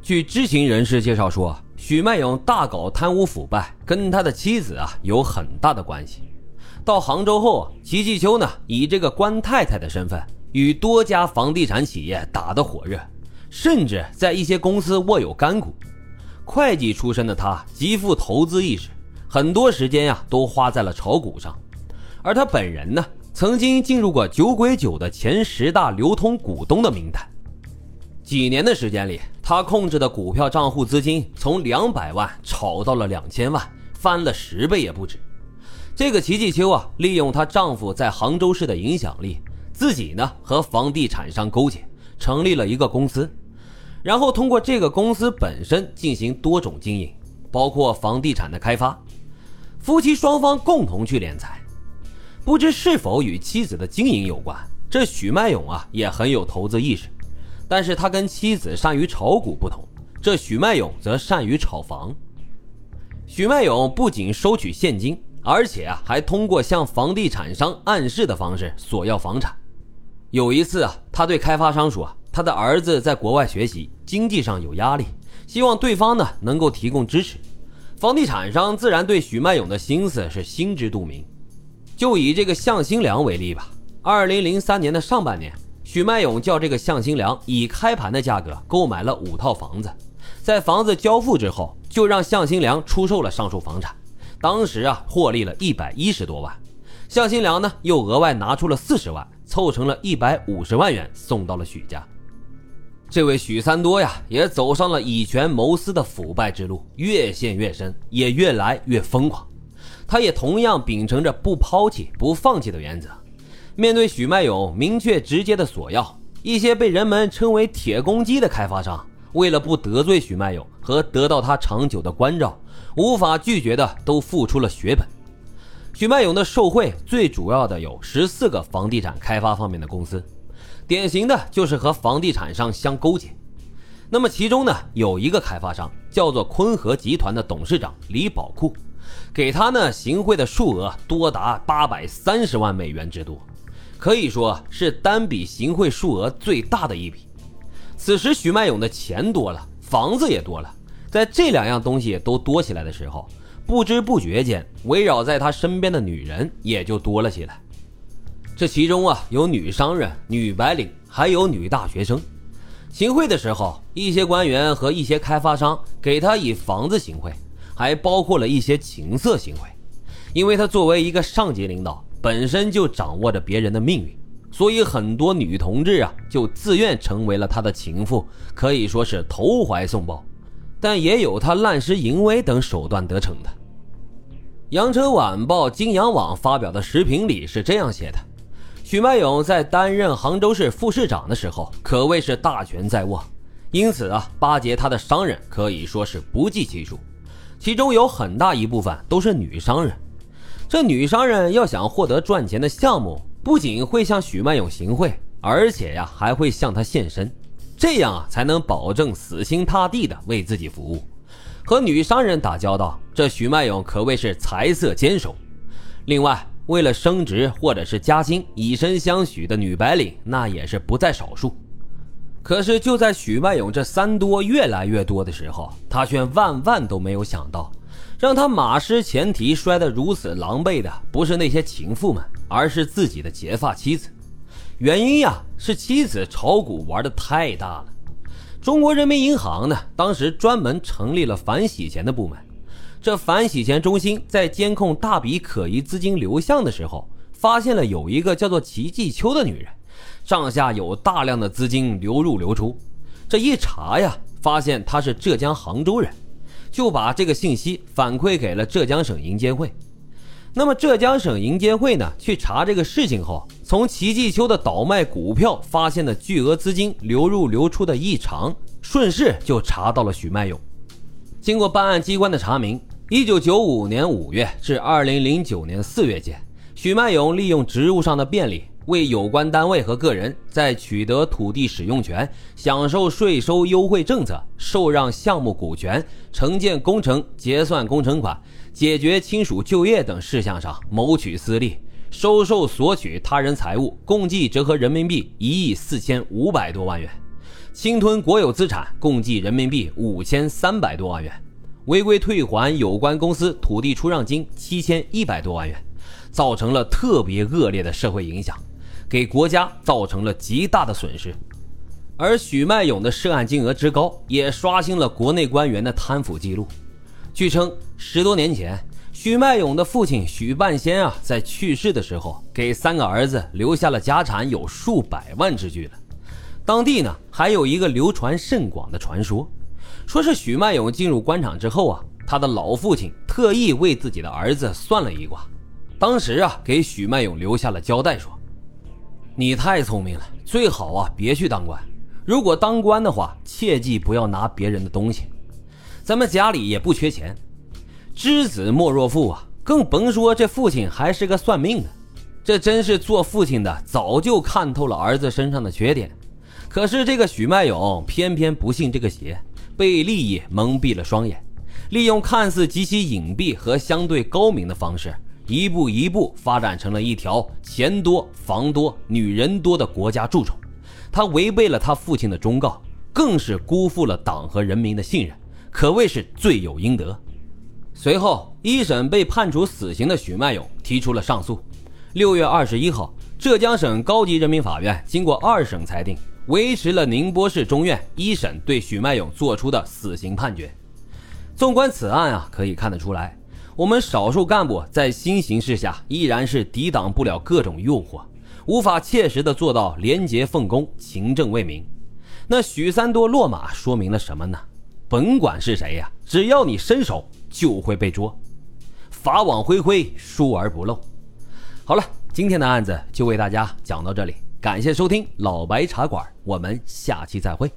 据知情人士介绍说，许迈勇大搞贪污腐败，跟他的妻子啊有很大的关系。到杭州后，齐继秋呢以这个官太太的身份，与多家房地产企业打得火热，甚至在一些公司握有干股。会计出身的他极富投资意识，很多时间呀都花在了炒股上。而他本人呢，曾经进入过酒鬼酒的前十大流通股东的名单。几年的时间里，他控制的股票账户资金从两百万炒到了两千万，翻了十倍也不止。这个齐继秋啊，利用她丈夫在杭州市的影响力，自己呢和房地产商勾结，成立了一个公司，然后通过这个公司本身进行多种经营，包括房地产的开发。夫妻双方共同去敛财，不知是否与妻子的经营有关。这许迈勇啊也很有投资意识，但是他跟妻子善于炒股不同，这许迈勇则善于炒房。许迈勇不仅收取现金。而且啊，还通过向房地产商暗示的方式索要房产。有一次啊，他对开发商说，他的儿子在国外学习，经济上有压力，希望对方呢能够提供支持。房地产商自然对许迈勇的心思是心知肚明。就以这个向新良为例吧。二零零三年的上半年，许迈勇叫这个向新良以开盘的价格购买了五套房子，在房子交付之后，就让向新良出售了上述房产。当时啊，获利了一百一十多万，向新良呢又额外拿出了四十万，凑成了一百五十万元送到了许家。这位许三多呀，也走上了以权谋私的腐败之路，越陷越深，也越来越疯狂。他也同样秉承着不抛弃、不放弃的原则，面对许迈勇明确直接的索要，一些被人们称为“铁公鸡”的开发商，为了不得罪许迈勇和得到他长久的关照。无法拒绝的都付出了血本。许迈勇的受贿最主要的有十四个房地产开发方面的公司，典型的就是和房地产商相勾结。那么其中呢，有一个开发商叫做坤和集团的董事长李宝库，给他呢行贿的数额多达八百三十万美元之多，可以说是单笔行贿数额最大的一笔。此时许迈勇的钱多了，房子也多了。在这两样东西都多起来的时候，不知不觉间，围绕在他身边的女人也就多了起来。这其中啊，有女商人、女白领，还有女大学生。行贿的时候，一些官员和一些开发商给他以房子行贿，还包括了一些情色行贿。因为他作为一个上级领导，本身就掌握着别人的命运，所以很多女同志啊，就自愿成为了他的情妇，可以说是投怀送抱。但也有他滥施淫威等手段得逞的。羊城晚报金阳网发表的时评里是这样写的：许迈勇在担任杭州市副市长的时候，可谓是大权在握，因此啊，巴结他的商人可以说是不计其数，其中有很大一部分都是女商人。这女商人要想获得赚钱的项目，不仅会向许迈勇行贿，而且呀，还会向他献身。这样啊，才能保证死心塌地的为自己服务。和女商人打交道，这许迈勇可谓是财色兼收。另外，为了升职或者是加薪，以身相许的女白领那也是不在少数。可是，就在许迈勇这三多越来越多的时候，他却万万都没有想到，让他马失前蹄、摔得如此狼狈的，不是那些情妇们，而是自己的结发妻子。原因呀，是妻子炒股玩的太大了。中国人民银行呢，当时专门成立了反洗钱的部门。这反洗钱中心在监控大笔可疑资金流向的时候，发现了有一个叫做齐继秋的女人，上下有大量的资金流入流出。这一查呀，发现她是浙江杭州人，就把这个信息反馈给了浙江省银监会。那么浙江省银监会呢，去查这个事情后，从齐继秋的倒卖股票发现的巨额资金流入流出的异常，顺势就查到了许迈勇。经过办案机关的查明，一九九五年五月至二零零九年四月间，许迈勇利用职务上的便利，为有关单位和个人在取得土地使用权、享受税收优惠政策、受让项目股权、承建工程、结算工程款。解决亲属就业等事项上谋取私利，收受索取他人财物，共计折合人民币一亿四千五百多万元，侵吞国有资产共计人民币五千三百多万元，违规退还有关公司土地出让金七千一百多万元，造成了特别恶劣的社会影响，给国家造成了极大的损失。而许迈勇的涉案金额之高，也刷新了国内官员的贪腐记录。据称，十多年前，许迈勇的父亲许半仙啊，在去世的时候，给三个儿子留下了家产有数百万之巨了。当地呢，还有一个流传甚广的传说，说是许迈勇进入官场之后啊，他的老父亲特意为自己的儿子算了一卦，当时啊，给许迈勇留下了交代，说：“你太聪明了，最好啊，别去当官。”如果当官的话，切记不要拿别人的东西。咱们家里也不缺钱，知子莫若父啊，更甭说这父亲还是个算命的。这真是做父亲的早就看透了儿子身上的缺点。可是这个许迈勇偏偏不信这个邪，被利益蒙蔽了双眼，利用看似极其隐蔽和相对高明的方式，一步一步发展成了一条钱多、房多、女人多的国家蛀虫。他违背了他父亲的忠告，更是辜负了党和人民的信任，可谓是罪有应得。随后，一审被判处死刑的许迈勇提出了上诉。六月二十一号，浙江省高级人民法院经过二审裁定，维持了宁波市中院一审对许迈勇作出的死刑判决。纵观此案啊，可以看得出来，我们少数干部在新形势下依然是抵挡不了各种诱惑。无法切实的做到廉洁奉公、勤政为民，那许三多落马说明了什么呢？甭管是谁呀，只要你伸手，就会被捉。法网恢恢，疏而不漏。好了，今天的案子就为大家讲到这里，感谢收听老白茶馆，我们下期再会。